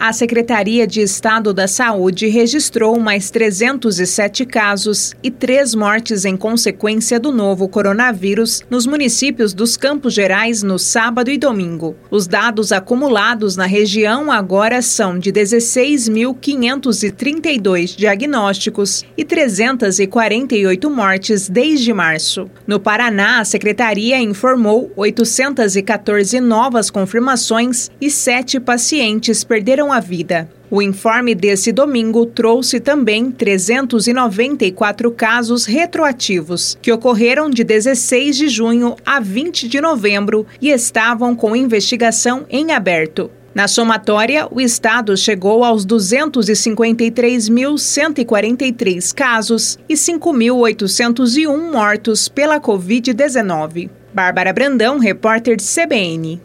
A Secretaria de Estado da Saúde registrou mais 307 casos e três mortes em consequência do novo coronavírus nos municípios dos Campos Gerais no sábado e domingo. Os dados acumulados na região agora são de 16.532 diagnósticos e 348 mortes desde março. No Paraná, a Secretaria informou 814 novas confirmações e sete pacientes perderam a vida. O informe desse domingo trouxe também 394 casos retroativos, que ocorreram de 16 de junho a 20 de novembro e estavam com investigação em aberto. Na somatória, o estado chegou aos 253.143 casos e 5.801 mortos pela Covid-19. Bárbara Brandão, repórter de CBN.